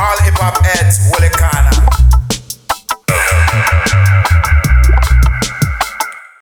All hip hop heads, Wulikana.